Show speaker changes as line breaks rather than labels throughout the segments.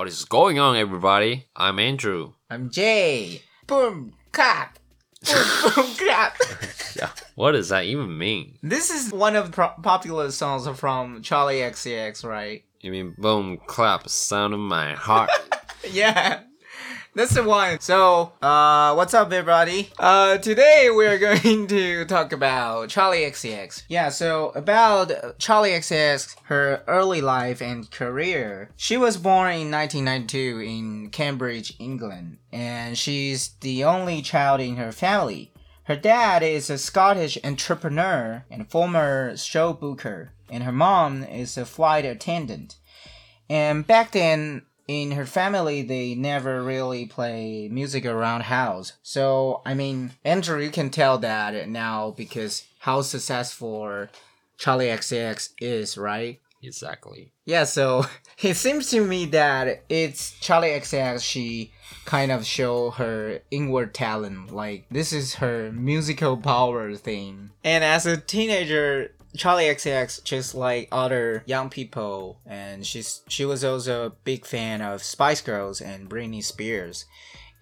What is going on, everybody? I'm Andrew.
I'm Jay. Boom, clap. Boom, boom, clap.
Yeah. What does that even mean?
This is one of the pro- popular songs from Charli XCX, right?
You mean boom, clap, sound of my heart?
Yeah. That's the one. So, uh, what's up, everybody? Uh, today we're going to talk about Charli XCX. Yeah, so about Charli XCX, her early life and career. She was born in 1992 in Cambridge, England, and she's the only child in her family. Her dad is a Scottish entrepreneur and former show booker, and her mom is a flight attendant. And back then, in her family, they never really play music around house. So, I mean, Andrew, you can tell that now because how successful Charli XCX is, right?
exactly.
Yeah, so it seems to me that it's Charli XCX. She kind of show her inward talent. Like this is her musical power thing. And as a teenager, Charli XCX, just like other young people, and she's she was also a big fan of Spice Girls and Britney Spears.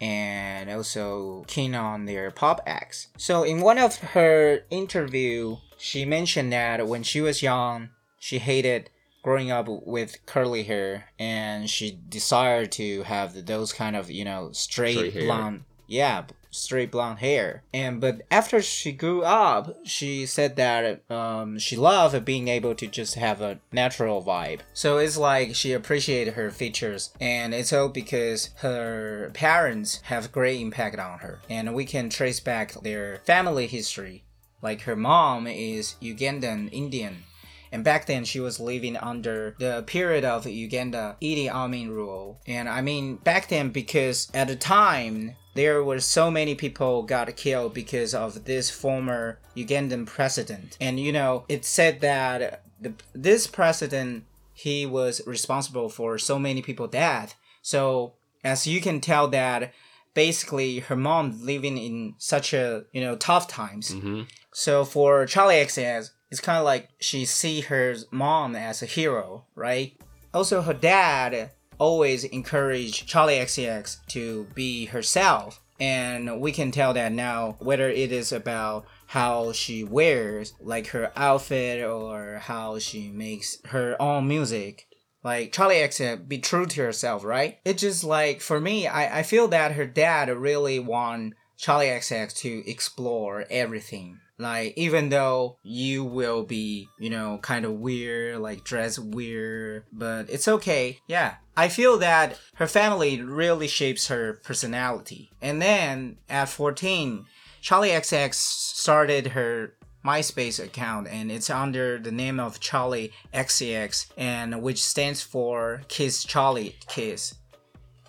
And also keen on their pop acts. So in one of her interview, she mentioned that when she was young, she hated growing up with curly hair and she desired to have those kind of you know straight,
Straight
blonde yeah straight blonde hair. And but after she grew up she said that um, she loved being able to just have a natural vibe. So it's like she appreciated her features. And it's all because her parents have great impact on her. And we can trace back their family history. Like her mom is ugandan indian. And back then, she was living under the period of Uganda Idi Amin rule. And I mean, back then, because at the time, there were so many people got killed because of this former Ugandan president. And you know, it said that the, this president, he was responsible for so many people death. So as you can tell that basically her mom living in such a, you know, tough times.
Mm-hmm.
So for Charli XCX, it's kind of like she see her mom as a hero, right? Also, her dad always encouraged Charli XCX to be herself, and we can tell that now whether it is about how she wears, like her outfit, or how she makes her own music. Like Charli XCX, be true to herself, right? It's just like for me, I, I feel that her dad really want Charli XCX to explore everything. Like, even though you will be, you know, kind of weird, like dress weird, but it's okay. Yeah. I feel that her family really shapes her personality. And then at 14, Charli XCX started her MySpace account and it's under the name of Charli XCX and which stands for Kiss Charli Kiss.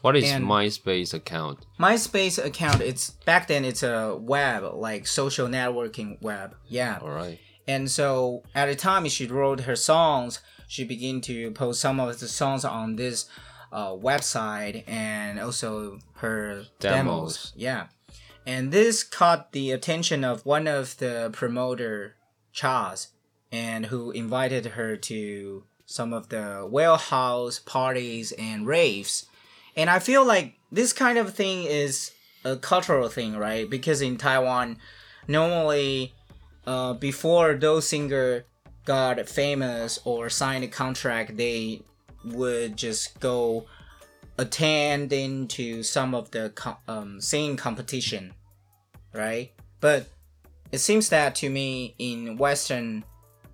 What is
And-
MySpace account?
MySpace account, it's back then it's a web, like social networking web. Yeah.
Alright.
And so at the time she wrote her songs, she began to post some of the songs on this uh, website and also her demos.
Demos.
Yeah. And this caught the attention of one of the promoter, Chaz, and who invited her to some of the whalehouse parties and raves. And I feel like this kind of thing is a cultural thing, right? Because in Taiwan, normally, uh, before those singer got famous or signed a contract, they would just go attend into some of the co- um, singing competition, right? But it seems that to me in Western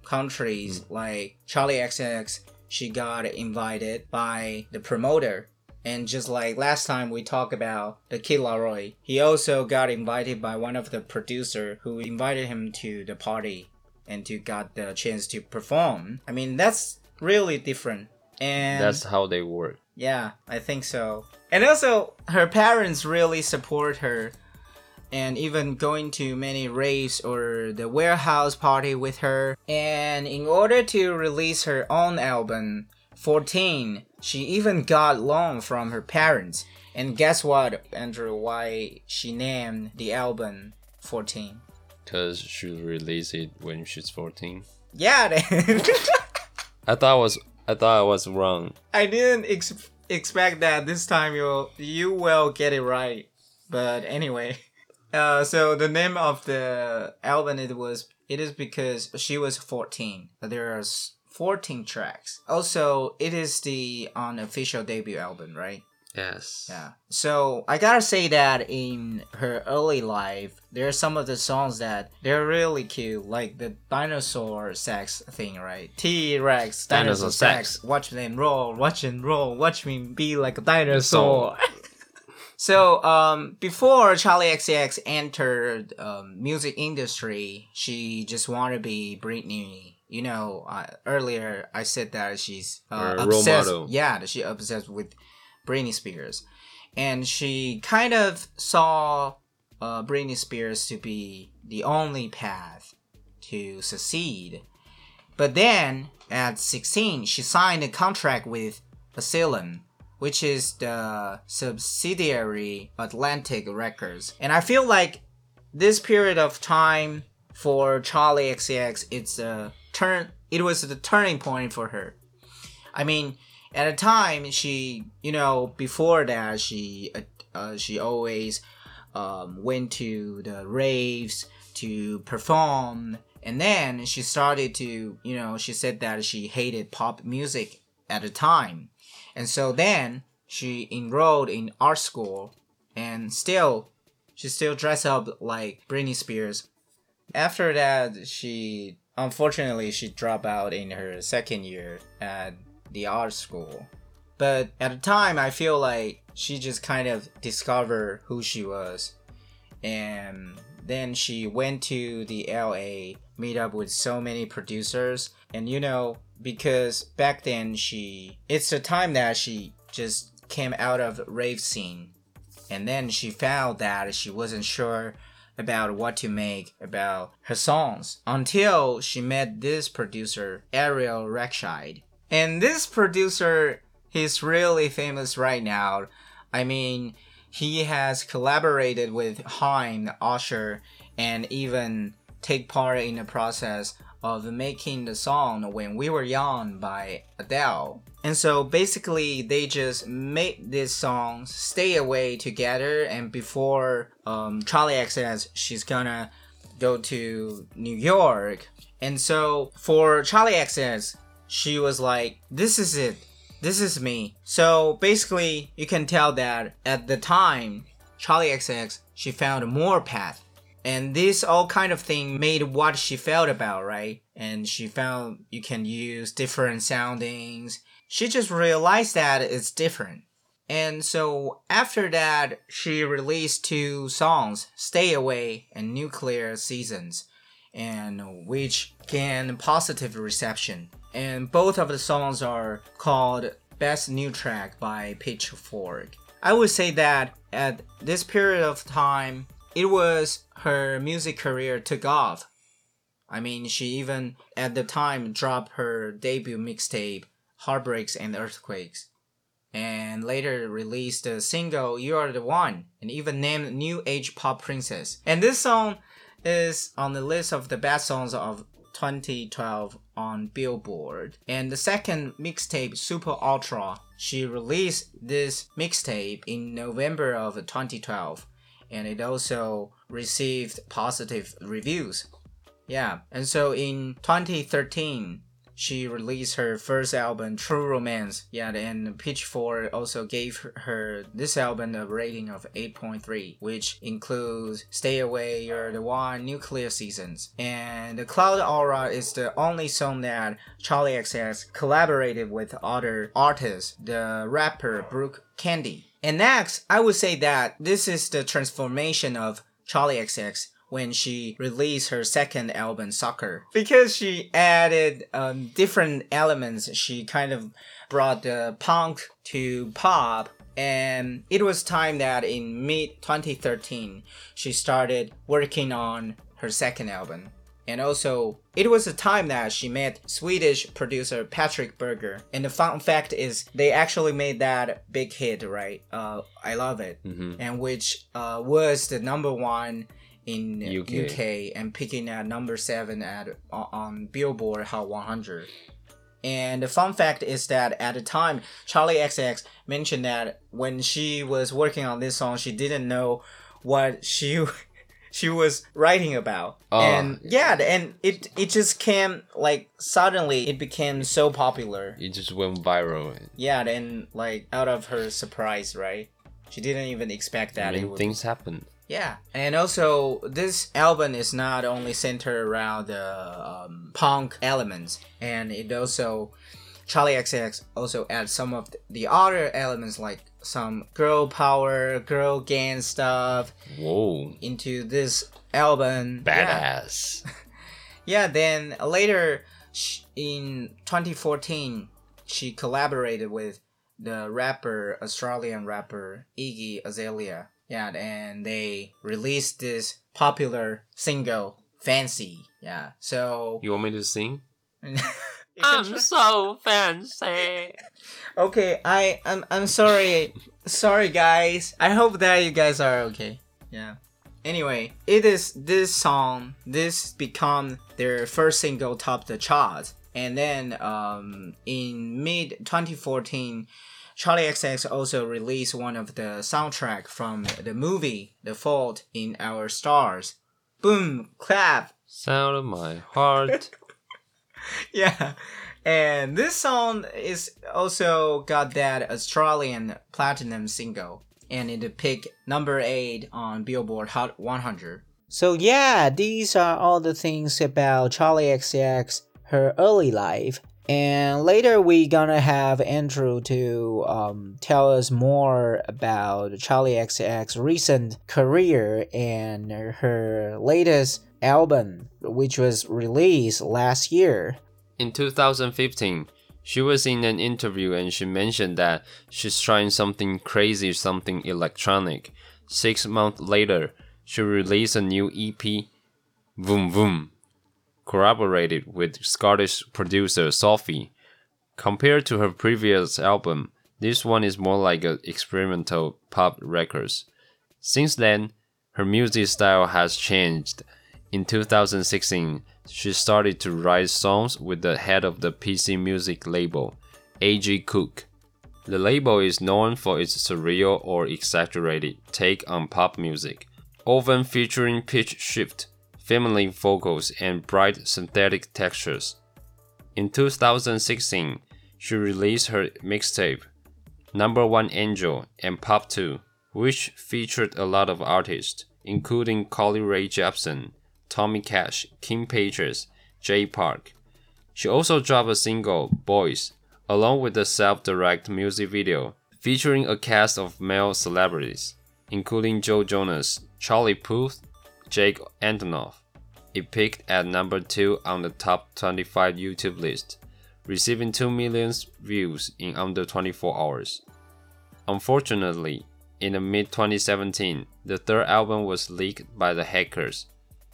countries like Charli XCX, she got invited by the promoter. And just like last time we talked about the Kid Laroi, he also got invited by one of the producer who invited him to the party and to got the chance to perform. I mean that's really different. And
That's how they work.
yeah, I think so. And also, her parents really support her, and even going to many raves or the warehouse party with her. And in order to release her own album, 14. She even got loan from her parents. And guess what, Andrew, why she named the album 14?
Because she released it when she's 14.
Yeah,
I thought I was I thought I was wrong.
I didn't ex expect that this time you you will get it right. But anyway, uh, so the name of the album it was it is because she was 14. There's 14 tracks. Also, it is the unofficial debut album, right?
Yes.
Yeah. So I gotta say that in her early life, there are some of the songs that they're really cute, like the dinosaur sex thing, right? T Rex, dinosaur,
dinosaur
sex.
sex.
Watch them roll, watch them roll, watch me be like a dinosaur. so um, before Charli XCX entered um, music industry, she just wanted to be Britney. You know, uh, earlier I said that she's uh, obsessed.
model.
Yeah, that she obsessed with Britney Spears, and she kind of saw uh, Britney Spears to be the only path to succeed. But then, at 16, she signed a contract with Asylum, which is the subsidiary Atlantic Records. And I feel like this period of time for Charli XCX, it's a turn. It was the turning point for her. I mean, at a time she, you know, before that she, uh, uh, she always um, went to the raves to perform, and then she started to, you know, she said that she hated pop music at a time, and so then she enrolled in art school, and still, she still dressed up like Britney Spears. After that, she unfortunately she dropped out in her second year at the art school. But at the time, I feel like she just kind of discovered who she was. And then she went to the LA, meet up with so many producers. And you know, because back then she, it's a time that she just came out of rave scene. And then she found that she wasn't sure about what to make about her songs until she met this producer, Ariel Rechtshaid. And this producer, he's really famous right now. I mean, he has collaborated with Haim, Usher, and even take part in the process of making the song When We Were Young by Adele. And so basically, they just made this song stay away together. And before um, Charli XCX she's gonna go to New York. And so for Charli XCX, she was like, This is it. This is me. So basically, you can tell that at the time, Charli XCX, she found more path. And this all kind of thing made what she felt about, right? And she found you can use different soundings. She just realized that it's different. And so after that, she released two songs, Stay Away and Nuclear Seasons, and which gained positive reception. And both of the songs are called Best New Track by Pitchfork. I would say that at this period of time, it was her music career took off. I mean, she even at the time dropped her debut mixtape, Heartbreaks and Earthquakes and later released the single You Are the One, and even named New Age Pop Princess. And this song is on the list of the best songs of 2012 on Billboard. And the second mixtape, Super Ultra, she released this mixtape in November of 2012, and it also received positive reviews. Yeah, and so in 2013, she released her first album, True Romance. Yeah, and Pitchfork also gave her- this album a rating of 8.3, which includes Stay Away, You're the One, Nuclear Seasons. And The Cloud Aura is the only song that Charli XCX collaborated with other artists, the rapper Brooke Candy. And next, I would say that this is the transformation of Charli XCX when she released her second album, Sucker. Because she added um, different elements, she kind of brought the punk to pop. And it was time that in mid 2013, she started working on her second album. And also, it was a time that she met Swedish producer Patrik Berger. And the fun fact is, they actually made that big hit, right? Uh, I love it, and which uh, was the number one in
UK.
UK and picking at number seven at on Billboard Hot 100. And the fun fact is that at the time, Charli XCX mentioned that when she was working on this song, she didn't know what she she was writing about.
Oh.
and yeah, and it it just came like suddenly it became so popular.
It just went viral.
Yeah, and like out of her surprise, right? She didn't even expect
I
that it
mean,
would
things happen.
yeah, and also this album is not only centered around the um, punk elements, and it also Charli XCX also adds some of the other elements like some girl power, girl gang stuff
Whoa,
into this album.
Badass.
Yeah, then later sh- in 2014, she collaborated with the rapper, Australian rapper Iggy Azalea. Yeah, and they released this popular single, Fancy. Yeah, so.
You want me to sing?
You can
so fancy.
okay, I, I'm, I'm sorry. sorry, guys. I hope that you guys are okay. Yeah. Anyway, it is this song. This become their first single top the chart, and then um, in mid 2014, Charli XCX also released one of the soundtrack from the movie The Fault in Our Stars. Boom, clap.
Sound of my heart.
yeah. And this song is also got that Australian platinum single and it picked number 8 on Billboard Hot 100. So yeah, these are all the things about Charli XCX her early life. And later we gonna have Andrew to um, tell us more about Charli XCX recent career and her latest album, which was released last year.
In 2015, she was in an interview and she mentioned that she's trying something crazy, something electronic. Six months later, she released a new EP, Voom Voom, collaborated with Scottish producer Sophie. Compared to her previous album, this one is more like an experimental pop records. Since then, her music style has changed. In 2016, she started to write songs with the head of the PC music label, A.G. Cook. The label is known for its surreal or exaggerated take on pop music, often featuring pitch shift, feminine vocals, and bright synthetic textures. In 2016, she released her mixtape, Number One Angel and Pop 2, which featured a lot of artists, including Carly Rae Jepsen, Tommy Cash, Kim Petras, Jay Park. She also dropped a single, Boys, along with a self directed music video featuring a cast of male celebrities, including Joe Jonas, Charlie Puth, Jake Antonoff. It peaked at number 2 on the top 25 YouTube list, receiving 2 million views in under 24 hours. Unfortunately, in the mid 2017, the third album was leaked by the hackers.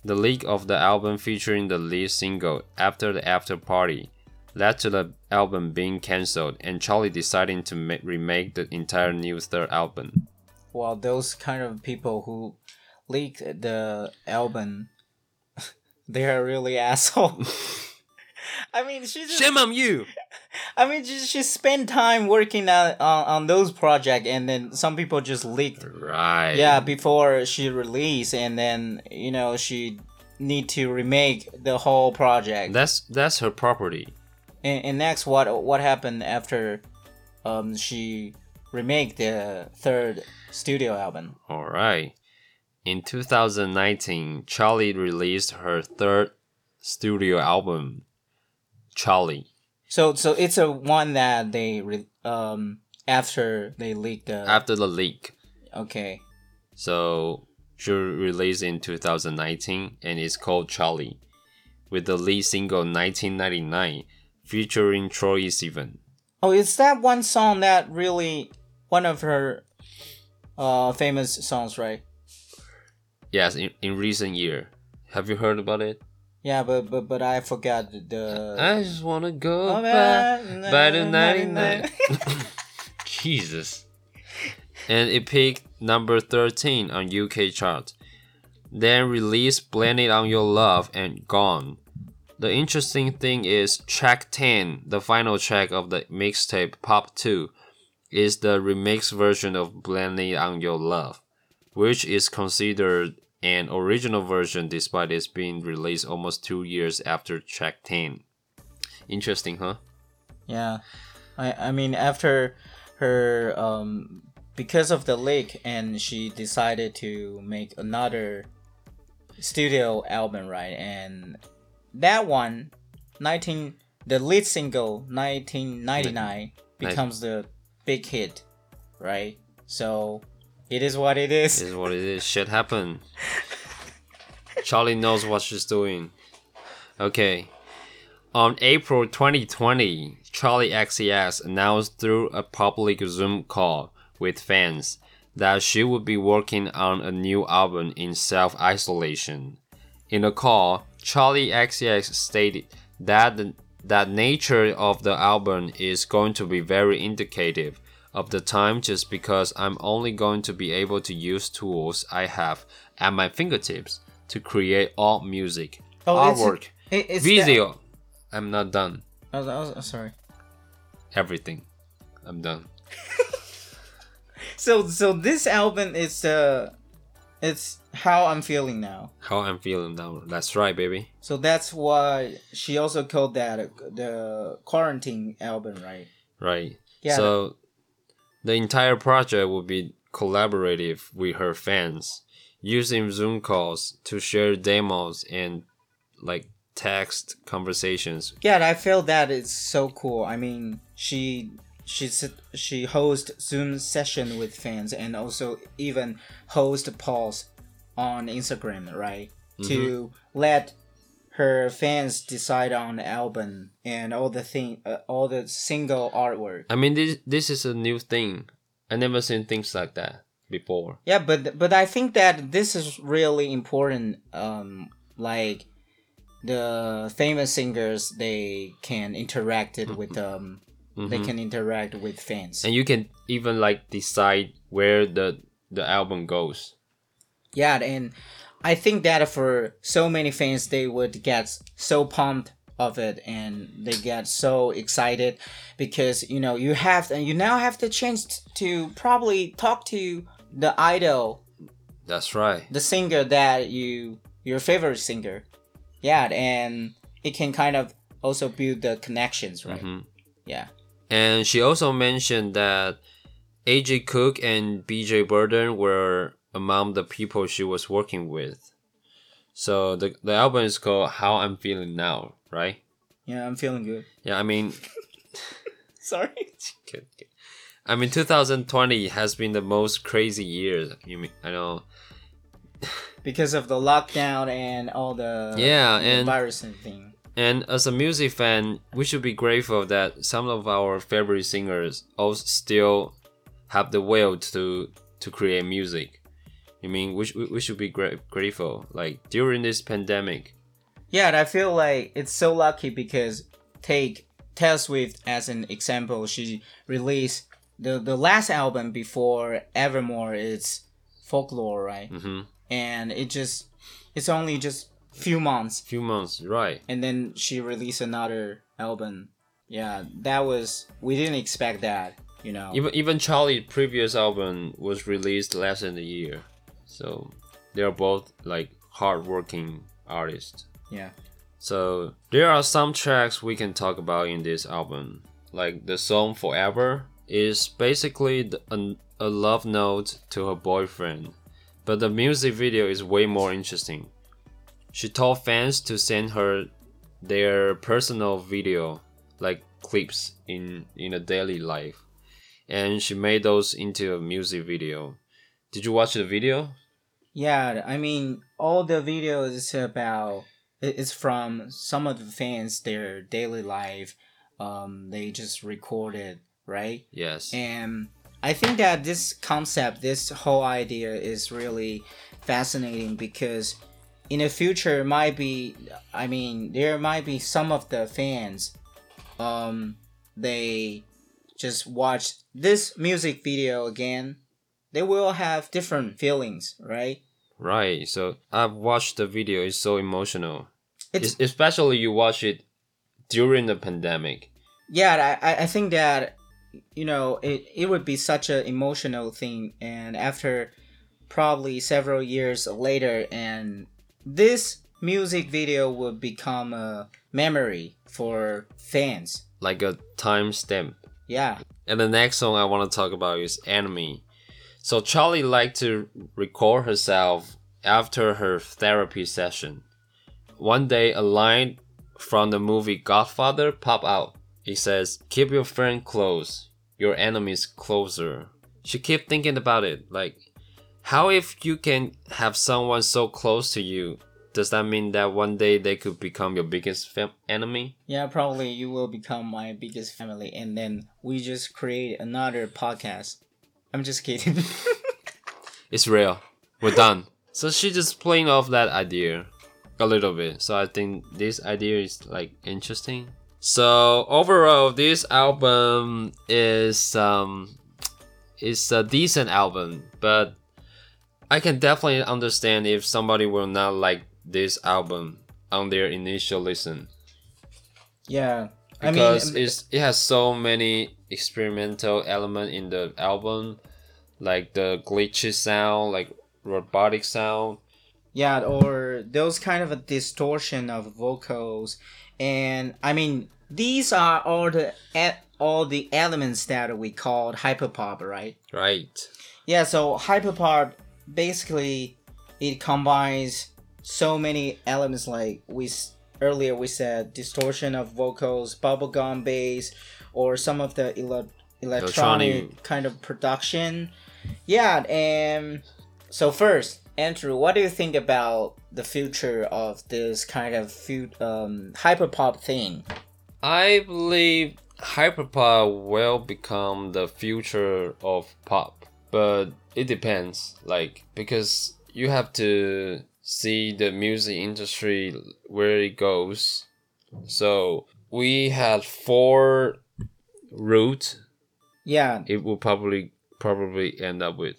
The leak of the album featuring the lead single After the After Party led to the album being cancelled and Charli deciding to ma- remake the entire new third album.
Well, those kind of people who leak the album, they are really asshole. I mean, she just,
Shame on you!
I mean, she, she spent time working on, on on those projects, and then some people just leaked.
Right.
Yeah, before she released, and then you know she need to remake the whole project.
That's that's her property.
And, and next, what what happened after, um, she remake the third studio album?
Alright. In 2019, Charli released her third studio album, Charli.
So so it's a one that they re- um after they leaked the
After the leak.
okay
So she released in 2019 and it's called Charli, with the lead single 1999 featuring Troye Sivan.
oh is that one song that really one of her uh famous songs right
Yes, in, in recent year. Have you heard about it?
Yeah but but but I forgot the
I just wanna go
Oh,
back by the
99.
99. Jesus. And it peaked number 13 on UK chart. Then released Blame It on Your Love and Gone. the interesting thing is track 10, the final track of the mixtape Pop 2, is the remix version of Blame It on Your Love, which is considered an original version despite its being released almost two years after track 10. Interesting, huh?
Yeah, I I mean after her um because of the leak and she decided to make another studio album right and that one 19 the lead single 1999 becomes the big hit right so it is what it is
It is what it is. Shit happened. Charli knows what she's doing. Okay. On April 2020, Charli XCX announced through a public Zoom call with fans that she would be working on a new album in self isolation. In the call, Charli XCX stated that the that nature of the album is going to be very indicative of the time just because I'm only going to be able to use tools I have at my fingertips to create all music,
Oh, it's-
artwork,
It- it's
video. I'm not done.
I was, I was- sorry
Everything. I'm done.
so so this album is the it's how i'm feeling now
How I'm feeling now. That's right, baby.
so that's why she also called that uh, the quarantine album right
Right.
Yeah.
So the entire project will be collaborative with her fans, using Zoom calls to share demos and like text conversations.
yeah i feel that is so cool. I mean she she s- she host zoom session with fans and also even host polls on instagram right? Mm-hmm. To let her fans decide on the album and all the thing uh, all the single artwork
I mean, this this is a new thing. I never seen things like that before.
Yeah, but but I think that this is really important. Um, like the famous singers, they can interact it with um, they can interact with fans.
And you can even like decide where the the album goes.
Yeah, and I think that for so many fans, they would get so pumped of it and they get so excited because you know you have and you now have the chance to probably talk to the idol
That's right.
the singer that you your favorite singer yeah and it can kind of also build the connections right
Mhm.
yeah
And she also mentioned that A.G. Cook and BJ Burton were among the people she was working with. So the the album is called How I'm Feeling Now, right?
yeah i'm feeling good
Yeah, I mean,
sorry
good, good. I mean, 2020 has been the most crazy year. You mean I know?
because of the lockdown and all the
Yeah,
the
and-
virus and thing
And as a music fan, we should be grateful that some of our favorite singers also still have the will to to create music. I mean, we, sh- we should be gra- grateful. Like during this pandemic,
yeah and i feel like it's so lucky because take taylor swift as an example she released the the last album before evermore is folklore right
hmm
and it just it's only just few months
few months, right?
and then she released another album. Yeah, that was we didn't expect that, you know.
Even even Charli's previous album was released less than a year, so they are both like hardworking artists.
yeah.
So there are some tracks we can talk about in this album. Like the song Forever is basically the, a, a love note to her boyfriend, but the music video is way more interesting. She told fans to send her their personal video, like clips in in a daily life, and she made those into a music video. Did you watch the video?
Yeah, I mean all the videos is about it's from some of the fans their daily life um they just recorded, right?
Yes.
And I think that this concept, this whole idea is really fascinating because in the future might be I mean, there might be some of the fans um they just watch this music video again. They will have different feelings, right?
Right. So I've watched the video. It's so emotional.
It's
Es- especially you watch it during the pandemic.
yeah I, I- I think that you know it, it would be such an emotional thing and after probably several years later and this music video would become a memory for fans
like a timestamp.
yeah
And the next song I want to talk about is Enemy. So Charli liked to record herself after her therapy session. One day, a line from the movie Godfather popped out. It says, "Keep your friend close, your enemies closer." She kept thinking about it, like, how if you can have someone so close to you? Does that mean that one day they could become your biggest enemy?
yeah probably you will become my biggest family and then we just create another podcast i'm just kidding
It's real. We're done. So she just playing off that idea a little bit. So I think this idea is like interesting. So overall, this album is um is a decent album, but I can definitely understand if somebody will not like this album on their initial listen
yeah i
because
mean
it's it has so many experimental element in the album like the glitchy sound like robotic sound.
Yeah, or those kind of a distortion of vocals, and I mean these are all the all the elements that we called hyperpop, right?
right.
Yeah, so hyperpop basically it combines so many elements like we earlier we said distortion of vocals, bubblegum bass, or some of the ele- electronic
Electronic.
kind of production. Yeah, and so first, Andrew, what do you think about the future of this kind of um, hyperpop thing?
i believe hyperpop will become the future of pop but it depends like because you have to see the music industry where it goes so we had four routes
Yeah,
it will probably probably end up with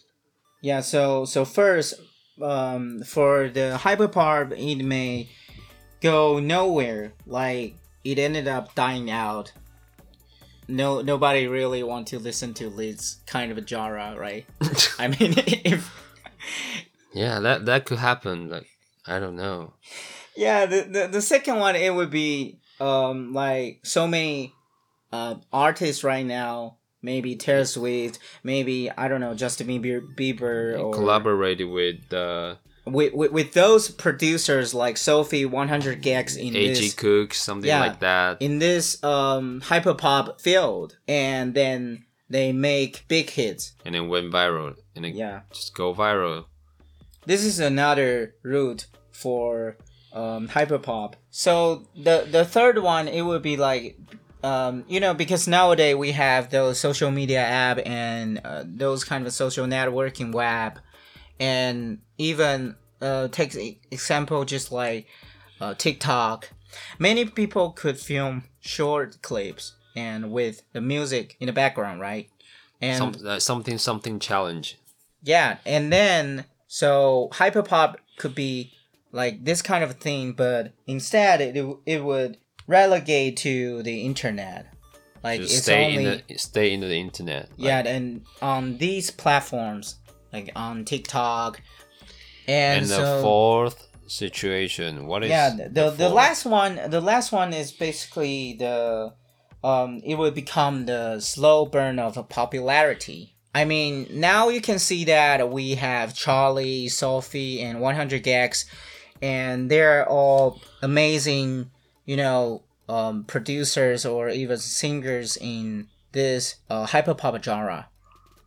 Yeah, so so first, um, for the hyperpop, it may go nowhere. Like it ended up dying out. No, nobody really want to listen to this kind of a genre, right? I mean, if
yeah that that could happen like i don't know
yeah, the, the the second one it would be um like so many uh artists right now. Maybe Taylor Swift, maybe I don't know Justin Bieber, Bieber or
collaborated with uh
with, with, with those producers like Sophie 100 gecs in
ag
this
cook something
Yeah.
like that
in this um hyperpop field and then they make big hits.
and then went viral and it
Yeah.
just go viral
This is another route for um hyperpop. So the the third one it would be like um, you know, because nowadays we have those social media app and uh, those kind of social networking web, and even uh, take example just like uh, TikTok. Many people could film short clips and with the music in the background, right? And
Some, uh, something something challenge
yeah, and then so hyperpop could be like this kind of thing, but instead it it would relegate to the internet. Like
just
it's
stay
only
in the stay in the internet like,
yeah, and on these platforms like on TikTok, and,
and the fourth situation what is
yeah, the the, the last one the last one is basically the um it will become the slow burn of popularity. I mean, now you can see that we have Charli, Sophie, and 100 gecs, and they're all amazing, you know, um, producers or even singers in this uh, hyperpop genre.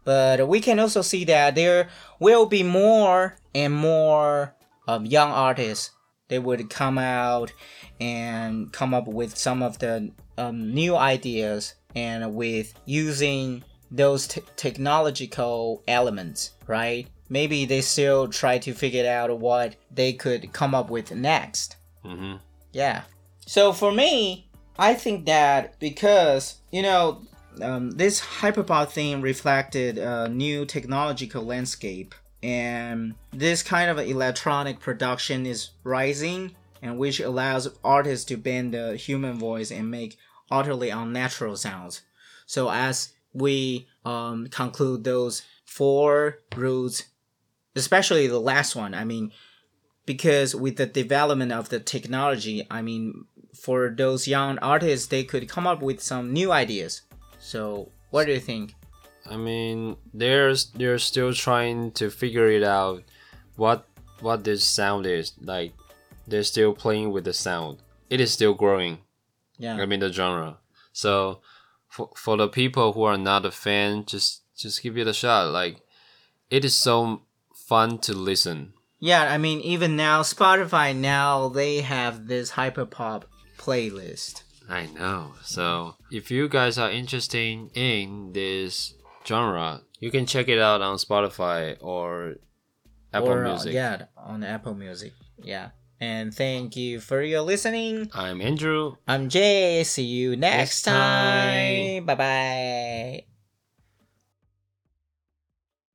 But we can also see that there will be more and more um, young artists. They would come out and come up with some of the um, new ideas and with using those t- technological elements, right? Maybe they still try to figure out what they could come up with next.
Mhm.
Yeah. So for me, I think that because you know um, this hyperpop thing reflected a new technological landscape, and this kind of electronic production is rising, and which allows artists to bend the human voice and make utterly unnatural sounds. So as we um, conclude those four rules, especially the last one, I mean, because with the development of the technology, I mean, for those young artists, they could come up with some new ideas. So, what do you think?
I mean, they're they're still trying to figure it out, what what this sound is like. They're still playing with the sound. It is still growing.
Yeah.
I mean the genre. So, for for the people who are not a fan, just just give it a shot. Like, it is so fun to listen.
Yeah, I mean, even now, Spotify now they have this hyperpop playlist.
I know. So if you guys are interested in this genre, you can check it out on Spotify or Apple
or, uh,
Music.
yeah, on Apple Music. Yeah. And thank you for your listening.
I'm Andrew.
I'm Jay. See you next
Next time.
time. Bye bye.